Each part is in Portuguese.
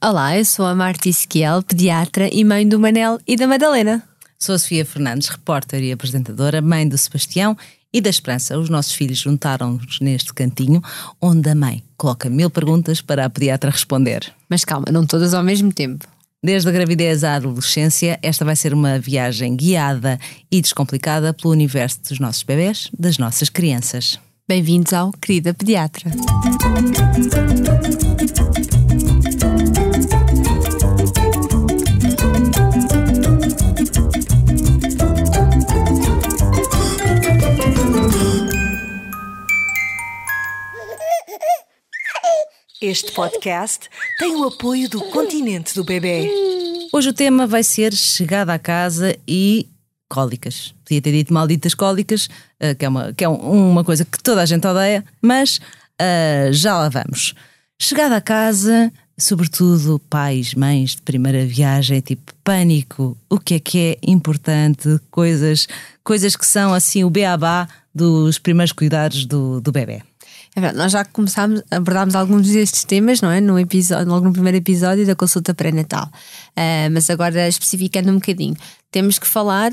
Olá, eu sou a Marta Esquiel, pediatra e mãe do Manel e da Madalena. Sou a Sofia Fernandes, repórter e apresentadora, mãe do Sebastião e da Esperança. Os nossos filhos juntaram-nos neste cantinho, onde a mãe coloca mil perguntas para a pediatra responder. Mas calma, não todas ao mesmo tempo. Desde a gravidez à adolescência, esta vai ser uma viagem guiada e descomplicada pelo universo dos nossos bebés, das nossas crianças. Bem-vindos ao Querida Pediatra. Este podcast tem o apoio do Continente do Bebê. Hoje o tema vai ser chegada à casa e cólicas. Podia ter dito malditas cólicas, eh, que é uma, que é uma coisa que toda a gente odeia, mas uh, já lá vamos. Chegada à casa, sobretudo pais, mães de primeira viagem, tipo pânico, o que é que é importante, coisas, coisas que são assim o beabá dos primeiros cuidados do, do bebê. É nós já começámos, abordámos alguns destes temas, não é? No, episódio, logo no primeiro episódio da consulta pré-natal. Uh, mas agora, especificando um bocadinho, temos que falar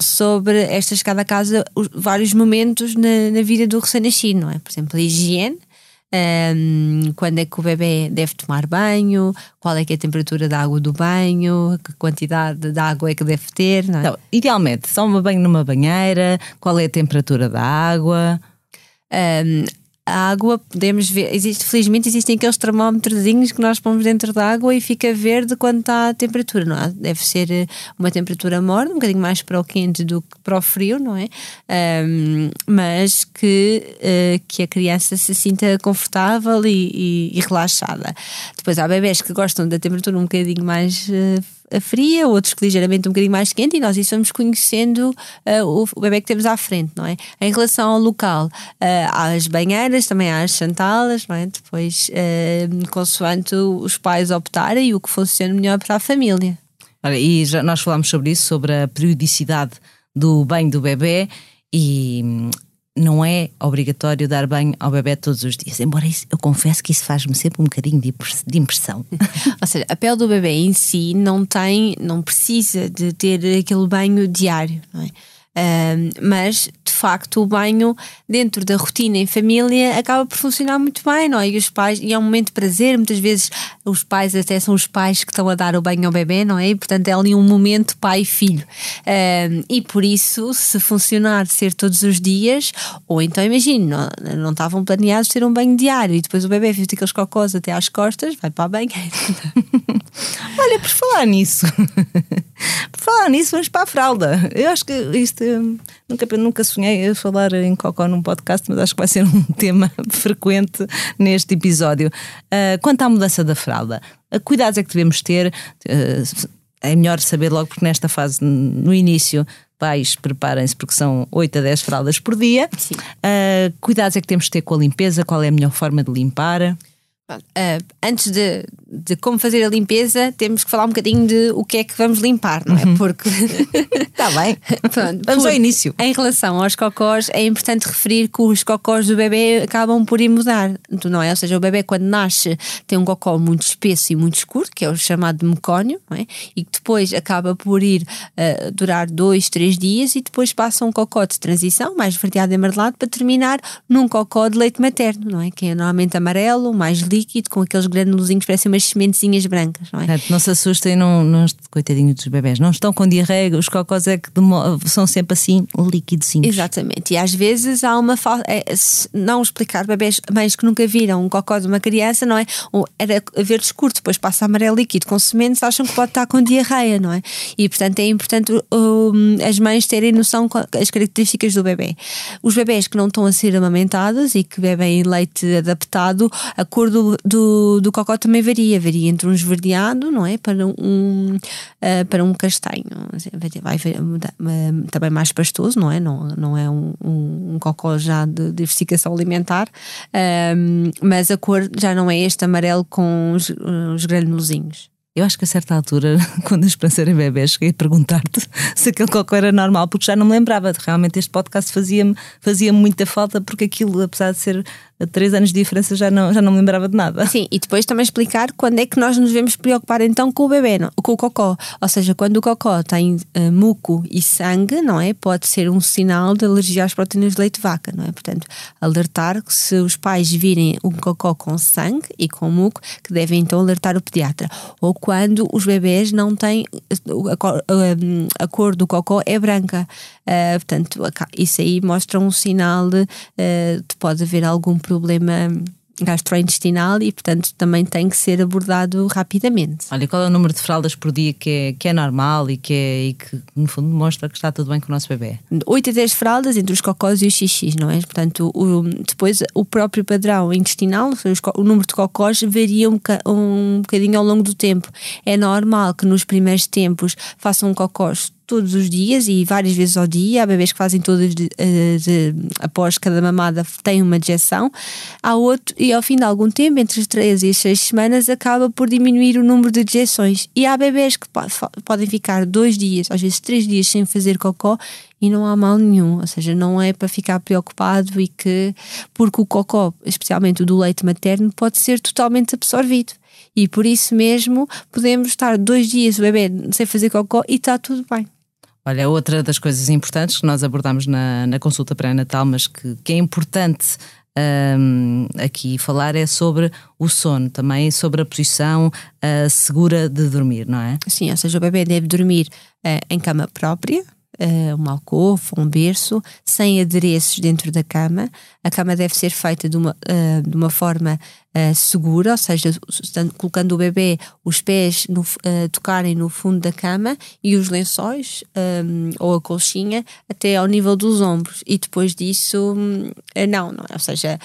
sobre esta chegada a casa, os, vários momentos na, na vida do recém-nascido, não é? Por exemplo, a higiene. Um, quando é que o bebê deve tomar banho, qual é que é a temperatura da água do banho, que quantidade de água é que deve ter. É? Então, idealmente, toma banho numa banheira, qual é a temperatura da água? Um, a água, podemos ver, existe, felizmente existem aqueles termómetrozinhos que nós pomos dentro da água e fica verde quando está a temperatura, não é? Deve ser eh, uma temperatura morna, um bocadinho mais para o quente do que para o frio, não é? Um, mas que, uh, que a criança se sinta confortável e, e, e, relaxada. Depois há bebés que gostam da temperatura um bocadinho mais uh, fria, outros que ligeiramente um bocadinho mais quente, e nós isso vamos conhecendo uh, o, bebê que temos à frente, não é? Em relação ao local, uh, há as banheiras, também as chantalas, não é? Depois, uh, consoante os pais optarem e o que funciona melhor para a família. Olha, e já nós falámos sobre isso, sobre a periodicidade do banho do bebê e não é obrigatório dar banho ao bebê todos os dias. Embora isso, eu confesso que isso faz-me sempre um bocadinho de impressão. Ou seja, a pele do bebê em si não tem, não precisa de ter aquele banho diário, não é? Uh, mas de facto o banho dentro da rotina em família acaba por funcionar muito bem, não é? E os pais, e é um momento de prazer, muitas vezes os pais até são os pais que estão a dar o banho ao bebê, não é? E, portanto é ali um momento pai e filho. Uh, e por isso, se funcionar ser todos os dias, ou então imagino, não, não estavam planeados ter um banho diário e depois o bebê fez aqueles cocós até às costas, vai para a banheira. Olha, por falar nisso, por falar nisso, vamos para a fralda. Eu acho que isto nunca, nunca sonhei a falar em cocó num podcast, mas acho que vai ser um tema frequente neste episódio. Uh, quanto à mudança da fralda, uh, cuidados é que devemos ter? Uh, é melhor saber logo, porque nesta fase, no início, pais preparem-se porque são 8 a 10 fraldas por dia. Uh, cuidados é que temos de ter com a limpeza? Qual é a melhor forma de limpar? Uh, antes de, de como fazer a limpeza, temos que falar um bocadinho de o que é que vamos limpar, não é? Uhum. Porque. Está bem. Pronto, vamos ao início. Em relação aos cocós, é importante referir que os cocós do bebê acabam por ir mudar, não é? Ou seja, o bebê, quando nasce, tem um cocó muito espesso e muito escuro, que é o chamado de mecónio, não é? E que depois acaba por ir uh, durar dois, três dias e depois passa um cocó de transição, mais verdeado e amarelado, para terminar num cocó de leite materno, não é? Que é normalmente amarelo, mais líquido líquido com aqueles granulozinhos, parecem umas sementezinhas brancas, não é? não se assustem, não, não, coitadinho dos bebés, não estão com diarreia, os cocós é que são sempre assim líquidozinhos. Exatamente, e às vezes há uma falta, é, não explicar bebés, mães que nunca viram um cocó de uma criança, não é? Era verde escuro, depois passa amarelo líquido com sementes, acham que pode estar com diarreia, não é? E portanto é importante um, as mães terem noção das características do bebê. Os bebés que não estão a ser amamentados e que bebem leite adaptado, a cor do do, do, cocó também varia, varia entre um esverdeado, não é? Para um, uh, para um castanho. Vai, também mais pastoso, não é? Não, não é um, um, um cocó já de diversificação alimentar, uh, mas a cor já não é este amarelo com os, os granulozinhos. Eu acho que a certa altura, quando a Esperança era bebê, cheguei a perguntar-te se aquele cocô era normal, porque já não me lembrava. Realmente este podcast fazia-me fazia muita falta, porque aquilo, apesar de ser três anos de diferença já não, já não me lembrava de nada. Sim, e depois também explicar quando é que nós nos devemos preocupar então com o bebê, não? com o cocó. Ou seja, quando o cocó tem uh, muco e sangue, não é? Pode ser um sinal de alergia às proteínas de leite de vaca, não é? Portanto, alertar que se os pais virem um cocó com sangue e com muco, que devem então alertar o pediatra. Ou quando os bebês não têm a cor, a cor do cocó é branca. Uh, portanto, isso aí mostra um sinal de, uh, de pode haver algum problema gastrointestinal e, portanto, também tem que ser abordado rapidamente. Olha, qual é o número de fraldas por dia que é, que é normal e que, é, e que, no fundo, mostra que está tudo bem com o nosso bebê? 8 a 10 fraldas entre os cocós e os xixis, não é? Portanto, o, depois o próprio padrão intestinal, o número de cocós varia um, um bocadinho ao longo do tempo. É normal que nos primeiros tempos façam cocós todos os dias e várias vezes ao dia. Há bebês que fazem todas de, após cada mamada têm uma dejeção. Há outro, e ao fim de algum tempo, entre as 3 e as 6 semanas, acaba por diminuir o número de dejeções. E há bebês que podem ficar dois dias, às vezes três dias sem fazer cocó e não há mal nenhum, ou seja, não é para ficar preocupado e que porque o cocó, especialmente o do leite materno, pode ser totalmente absorvido. E por isso mesmo podemos estar dois dias o bebê sem fazer cocó e está tudo bem. Olha, outra das coisas importantes que nós abordamos na, na consulta pré-natal, mas que, que é importante um, aqui falar é sobre o sono, também sobre a posição uh, segura de dormir, não é? Sim, ou seja, o bebê deve dormir uh, em cama própria, uh, uma alcova, um berço, sem adereços dentro da cama. A cama deve ser feita de uma, uh, de uma forma uh, segura, ou seja, colocando o bebê, os pés no, tocarem no fundo da cama e os lençóis um, ou a colchinha até ao nível dos ombros. E depois disso, não, não é? Ou seja,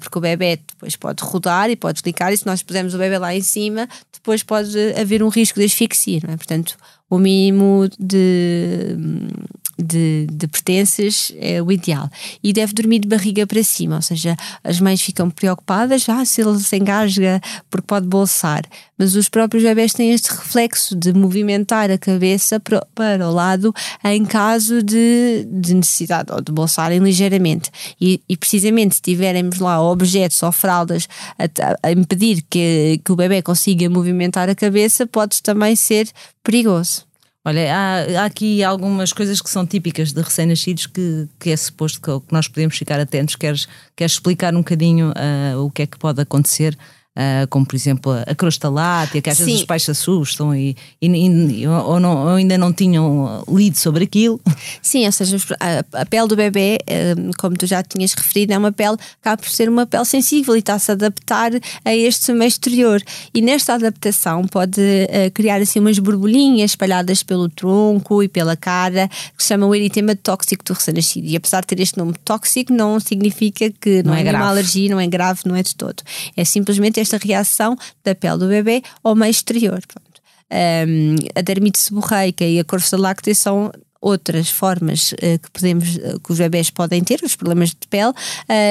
porque o bebê depois pode rodar e pode desligar, e se nós pusermos o bebê lá em cima, depois pode haver um risco de asfixia, é? Portanto, o mínimo de, de, de, pertences é o ideal. E deve dormir de barriga para cima, ou seja, as mães ficam preocupadas, ah, se ele se engasga porque pode bolsar. Mas os próprios bebés têm este reflexo de movimentar a cabeça para, para o lado em caso de, de necessidade ou de bolsarem ligeiramente. E, e precisamente se tivermos lá objetos ou fraldas a, a impedir que, que o bebê consiga movimentar a cabeça, pode também ser perigoso. Olha, há, há, aqui algumas coisas que são típicas de recém-nascidos que, que é suposto que, que, nós podemos ficar atentos. Queres, queres explicar um bocadinho uh, o que é que pode acontecer Uh, como por exemplo a crosta látea, que às Sim. vezes os pais se assustam e, e, e ou, não, ou, ainda não tinham lido sobre aquilo. Sim, ou seja, a, a pele do bebê, uh, como tu já tinhas referido, é uma pele que acaba por ser uma pele sensível e está-se a adaptar a este meio exterior. E nesta adaptação pode uh, criar assim umas borbulhinhas espalhadas pelo tronco e pela cara, que se chama o eritema tóxico do recém-nascido. E apesar de ter este nome tóxico, não significa que não, não é, é uma alergia, não é grave, não é de todo. É simplesmente esta reação da pele do bebê ao meio exterior. Um, a dermite seborreica e a corça láctea são outras formas uh, que podemos uh, que os bebés podem ter os problemas de pele uh,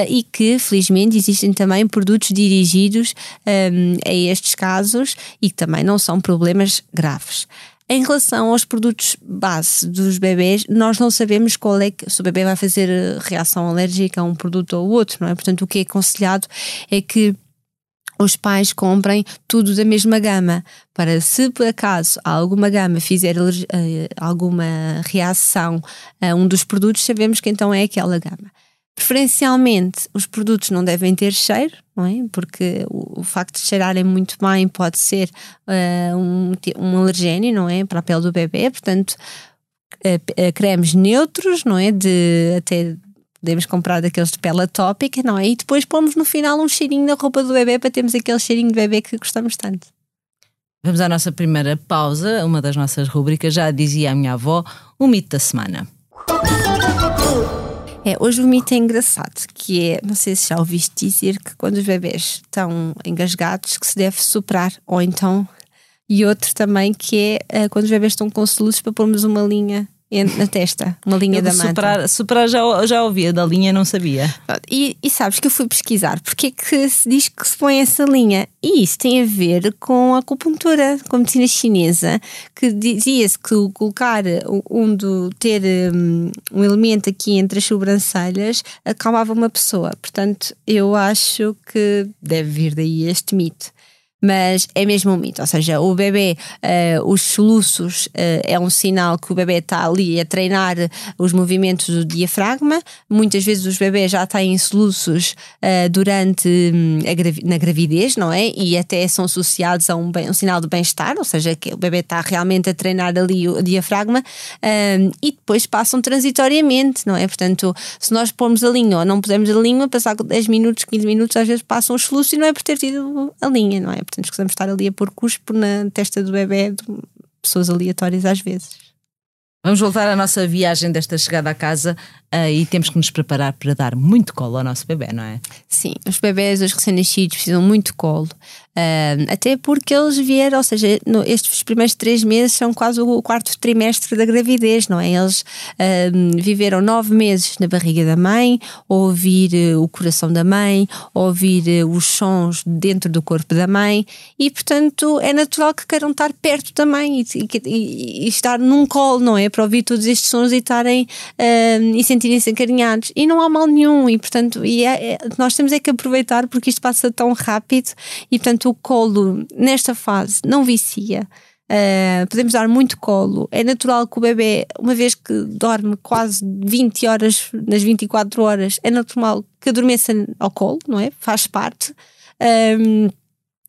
e que felizmente existem também produtos dirigidos um, a estes casos e que também não são problemas graves. Em relação aos produtos base dos bebés, nós não sabemos qual é que, se o bebê vai fazer reação alérgica a um produto ou outro, não é? Portanto, o que é aconselhado é que os pais comprem tudo da mesma gama, para se por acaso alguma gama fizer uh, alguma reação a um dos produtos, sabemos que então é aquela gama. Preferencialmente, os produtos não devem ter cheiro, não é? Porque o, o facto de cheirarem muito bem pode ser uh, um, um alergénio, não é? Para a pele do bebê, portanto, uh, cremes neutros, não é? De até Podemos comprar daqueles de pele atópica, não é? E depois pomos no final um cheirinho na roupa do bebê para termos aquele cheirinho de bebê que gostamos tanto. Vamos à nossa primeira pausa, uma das nossas rubricas, já dizia a minha avó, o mito da semana. É, hoje o mito é engraçado, que é, não sei se já ouviste dizer que quando os bebés estão engasgados que se deve soprar, ou então, e outro também que é uh, quando os bebés estão com soluços para pormos uma linha na testa, uma linha Eu da manta. superar, superar já, já ouvia, da linha não sabia. E, e sabes que eu fui pesquisar porque é que se diz que se põe essa linha. E isso tem a ver com a acupuntura, com a medicina chinesa, que dizia-se que o colocar um do ter um, um elemento aqui entre as sobrancelhas acalmava uma pessoa. Portanto, eu acho que deve vir daí este mito mas é mesmo um mito, ou seja, o bebê, uh, os soluços uh, é um sinal que o bebê está ali a treinar os movimentos do diafragma. Muitas vezes os bebés já têm soluços uh, durante um, gravi na gravidez, não é? E até são associados a um, bem, um sinal de bem-estar, ou seja, que o bebê está realmente a treinar ali o diafragma um, e depois passam transitoriamente, não é? Portanto, se nós pomos a linha ou não pusermos a linha, passar 10 minutos, 15 minutos, às vezes passam os soluços e não é por ter tido a linha, não é? Portanto escusamos estar ali a pôr cuspo na testa do bebê de pessoas aleatórias às vezes. Vamos voltar à nossa viagem desta chegada à casa uh, e temos que nos preparar para dar muito colo ao nosso bebê, não é? Sim, os bebés, os recém-nascidos precisam muito colo. Uh, até porque eles vieram, ou seja, no, estes primeiros três meses são quase o quarto trimestre da gravidez, não é? Eles uh, viveram nove meses na barriga da mãe, ouvir uh, o coração da mãe, ouvir os sons dentro do corpo da mãe e, portanto, é natural que queiram estar perto da mãe e, e, e estar num colo, não é? Para ouvir todos estes sons e estarem e sentirem-se acarinhados. E não há mal nenhum, e, portanto, e é, é, nós temos é que aproveitar porque isto passa tão rápido e, portanto, o colo nesta fase não vicia. Uh, podemos dar muito colo. É natural que o bebê, uma vez que dorme quase 20 horas nas 24 horas, é natural que adormeça ao colo, não é? Faz parte. Um,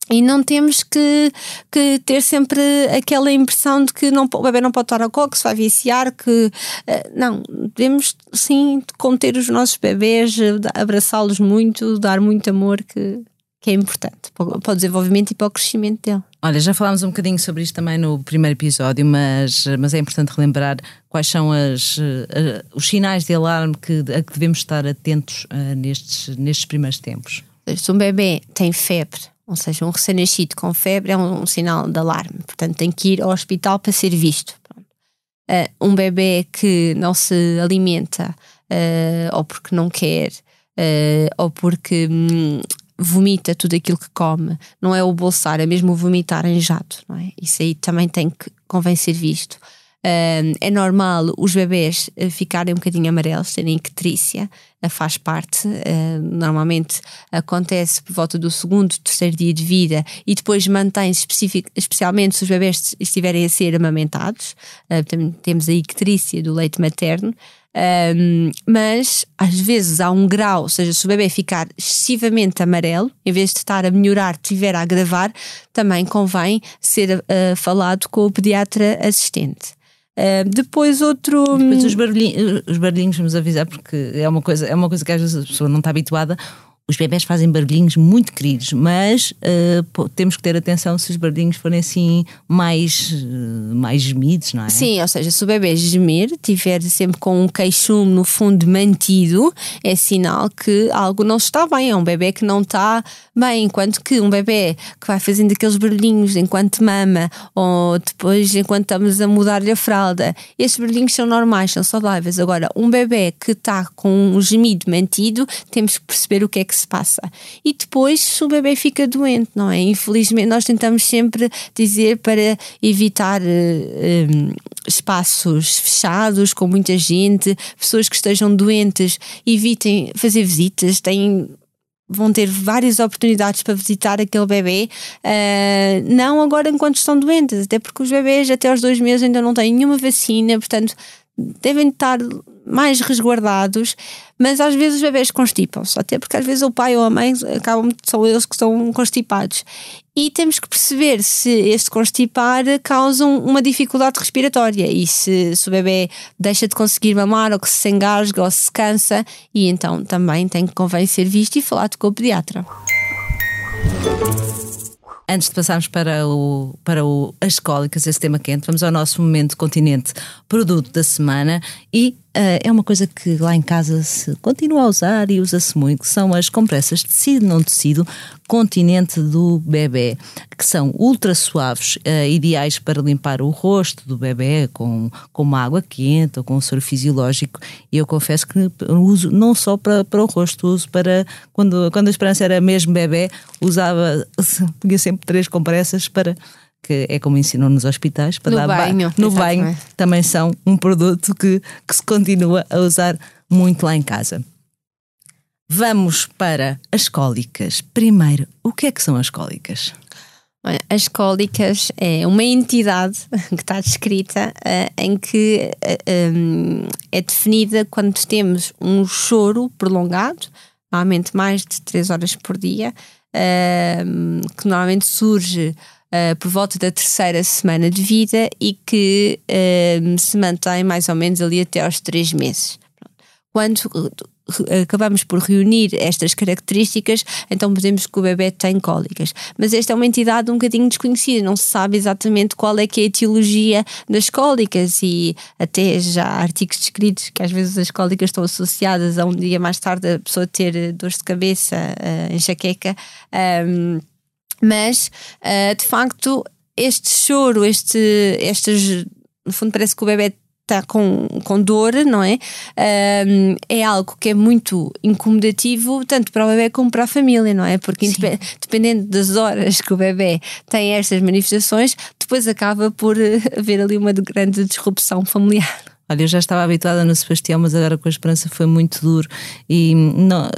e não temos que, que ter sempre aquela impressão de que não, o bebê não pode estar ao colo, que se vai viciar, que uh, não, devemos sim conter os nossos bebês, abraçá-los muito, dar muito amor, que que é importante para o desenvolvimento e para o crescimento dele. Olha, já falámos um bocadinho sobre isto também no primeiro episódio, mas, mas é importante relembrar quais são as, uh, os sinais de alarme que, a que devemos estar atentos nestes, nestes primeiros tempos. Se um bebê tem febre, ou seja, um recém-nascido com febre, é um, um, sinal de alarme, portanto tem que ir ao hospital para ser visto. Uh, um bebê que não se alimenta, ou porque não quer, ou porque. Hum, vomita tudo aquilo que come, não é o bolsar, é mesmo o vomitar em jato, não é? Isso aí também tem que convém ser visto. Uh, é normal os bebés uh, ficarem um bocadinho amarelos, terem icterícia, uh, faz parte. normalmente acontece por volta do segundo, terceiro dia de vida e depois mantém-se especialmente se os bebés estiverem a ser amamentados. temos a icterícia do leite materno. Um, mas às vezes há um grau, ou seja, se o bebê ficar excessivamente amarelo, em vez de estar a melhorar, estiver a agravar, também convém ser uh, falado com o pediatra assistente. Uh, depois outro. Depois os barulhinhos, os barulhinhos, vamos avisar, porque é uma coisa, é uma coisa que às vezes a pessoa não está habituada. Os bebés fazem barulhinhos muito queridos, mas uh, temos que ter atenção se os barulhinhos forem assim mais, uh, mais gemidos, não é? Sim, ou seja, se o bebê gemer, tiver sempre com um queixume no fundo mantido, é sinal que algo não está bem. É um bebê que não está bem, enquanto que um bebê que vai fazendo aqueles barulhinhos enquanto mama ou depois enquanto estamos a mudar-lhe a fralda, esses barulhinhos são normais, são saudáveis. Agora, um bebê que está com um gemido mantido, temos que perceber o que é que se passa. E depois, se o bebê fica doente, não é? Infelizmente, nós tentamos sempre dizer para evitar uh, um, espaços fechados, com muita gente, pessoas que estejam doentes, evitem fazer visitas, têm vão ter várias oportunidades para visitar aquele bebê, uh, não agora enquanto estão doentes, até porque os bebês até aos dois meses ainda não têm nenhuma vacina, portanto devem estar mais resguardados, mas às vezes os bebés constipam-se, até porque às vezes o pai ou a mãe acabam, são eles que estão constipados. E temos que perceber se este constipar causa uma dificuldade respiratória e se, se o bebê deixa de conseguir mamar ou que se engasga ou se cansa, e então também tem que convém ser visto e falado com o pediatra. Antes de passarmos para, o, para o, as cólicas, esse tema quente, vamos ao nosso momento continente produto da semana e uh, é uma coisa que lá em casa se continua a usar e usa-se muito, são as compressas tecido não tecido continente do bebê, que são ultra suaves, uh, ideais para limpar o rosto do bebê com, com uma água quente ou com um soro fisiológico. E eu confesso que uso não só para, para o rosto, uso para quando, quando a esperança era mesmo bebê, usava, punha sempre três compressas para que é como ensinam nos hospitais, para no dar banho, no banho, também são um produto que, que se continua a usar muito lá em casa. Vamos para as cólicas. Primeiro, o que é que são as cólicas? As cólicas é uma entidade que está descrita uh, em que uh, eh, um, é definida quando temos um choro prolongado, normalmente mais de 3 horas por dia, uh, que normalmente surge uh, por volta da terceira semana de vida e que uh, se mantém mais ou menos ali até aos três meses. Quando acabamos por reunir estas características, então podemos que o bebê tem cólicas. Mas esta é uma entidade um bocadinho desconhecida, não se sabe exatamente qual é que é a etiologia das cólicas e até já há artigos descritos que às vezes as cólicas estão associadas a um dia mais tarde a pessoa ter dor de cabeça, uh, enxaqueca. Um, mas uh, de facto este choro, este, estas, no fundo parece que o bebê está com, com dor, não é? Um, é algo que é muito incomodativo, tanto para o bebê como para a família, não é? Porque dependendo das horas que o bebê tem estas manifestações, depois acaba por haver ali uma grande disrupção familiar. Olha, eu já estava habituada no Sebastião, mas agora com a Esperança foi muito duro. E não,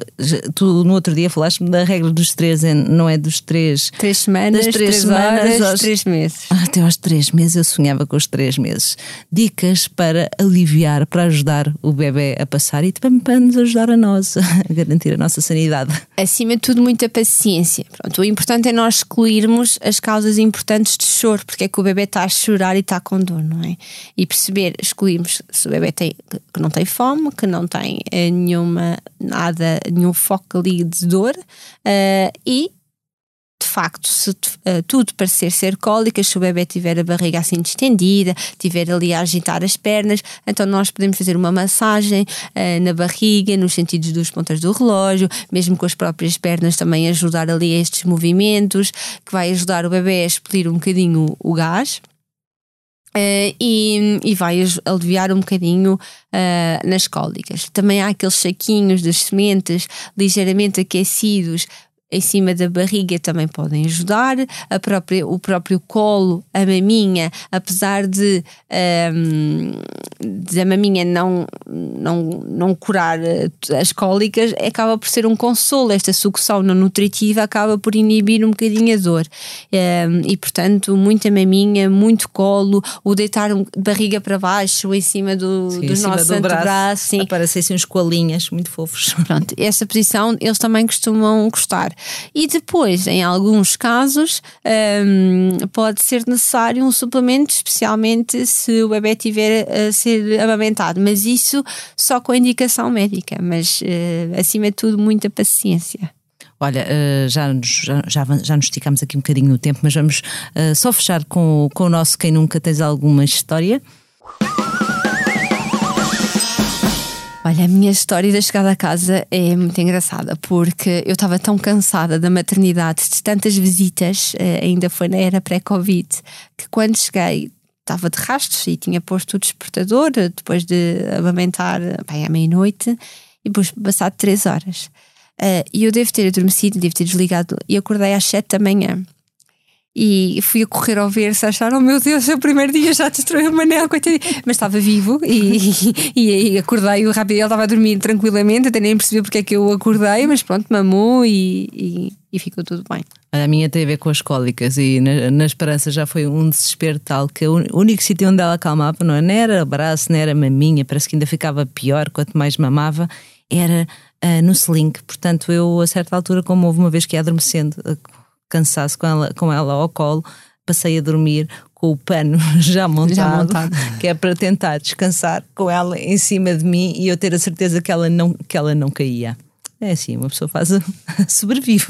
tu no outro dia falaste-me da regra dos três, não é dos três. Três semanas, das três, três semanas, horas, aos, três meses. Até aos três meses eu sonhava com os três meses. Dicas para aliviar, para ajudar o bebê a passar e também para nos ajudar a nós a garantir a nossa sanidade. Acima de tudo, muita paciência. Pronto, o importante é nós excluirmos as causas importantes de choro, porque é que o bebê está a chorar e está com dor, não é? E perceber, excluirmos se o bebê tem, que não tem fome, que não tem uh, nenhuma, nada, nenhum foco ali de dor uh, e de facto, se uh, tudo parecer ser cólica, se o bebê tiver a barriga assim distendida, tiver ali a agitar as pernas, então nós podemos fazer uma massagem uh, na barriga, nos sentidos dos pontas do relógio, mesmo com as próprias pernas também ajudar ali a estes movimentos, que vai ajudar o bebê a expelir um bocadinho o gás. Uh, e, e, vai aliviar um bocadinho uh, nas cólicas. Também há aqueles saquinhos de sementes ligeiramente aquecidos em cima da barriga também podem ajudar, a própria, o próprio colo, a maminha, apesar de, um, de a maminha não, não, não curar eh, as cólicas, acaba por ser um consolo. Esta sucção não nutritiva acaba por inibir um bocadinho a dor. Um, e portanto, muita maminha, muito colo, o deitar barriga para baixo em cima do, sim, dos nossos do antebraços. Aparecem uns colinhas muito fofos. Pronto, essa posição eles também costumam gostar. E depois, em alguns casos, um, pode ser necessário um suplemento, especialmente se o bebê tiver a ser amamentado, mas isso só com indicação médica, mas uh, acima de tudo, muita paciência. Olha, uh, já, já, já, já nos esticamos aqui um bocadinho no tempo, mas vamos uh, só fechar com, com o nosso Quem Nunca Tens Alguma História. Olha, a minha história da chegada a casa é muito engraçada porque eu estava tão cansada da maternidade, de tantas visitas, eh, ainda foi na era pré-Covid, que quando cheguei estava de rastros e tinha posto o despertador depois de amamentar bem, à meia-noite e depois passado três horas. Eh, e eu devo ter adormecido, devo ter desligado e acordei às sete da manhã e fui a correr ao ver se acharam, oh meu Deus, é o primeiro dia já destruiu o Manel. Mas estava vivo e, e, e acordei rápido. Ele estava a dormir tranquilamente, até nem percebi porque é que eu acordei, mas pronto, mamou e, e, e ficou tudo bem. A minha tem a ver com as cólicas e na, na esperança já foi um desespero tal que o único sítio onde ela acalmava não era abraço, não era maminha, parece que ainda ficava pior quanto mais mamava, era uh, no sling. Portanto, eu a certa altura, como houve uma vez que ia adormecendo, cansaço com ela, com ela ao colo, passei a dormir com o pano já montado, já montado, que é para tentar descansar com ela em cima de mim e eu ter a certeza que ela não, que ela não caía. É assim, uma pessoa faz sobrevive.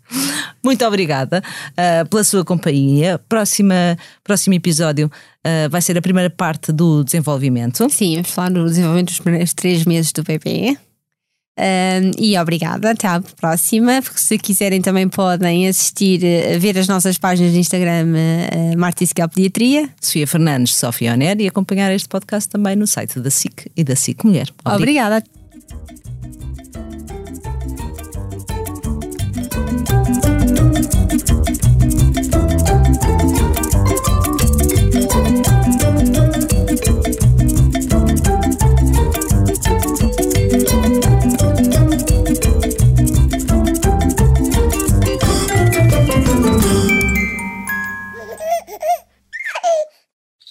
Muito obrigada uh, pela sua companhia. Próxima, próximo episódio uh, vai ser a primeira parte do desenvolvimento. Sim, vamos falar do desenvolvimento dos primeiros três meses do bebê. Um, e obrigada, até à próxima. Se quiserem, também podem assistir, uh, ver as nossas páginas de Instagram, uh, Marta e Pediatria. Sofia Fernandes, Sofia Oner, e acompanhar este podcast também no site da SIC e da SIC Mulher. Obrigada.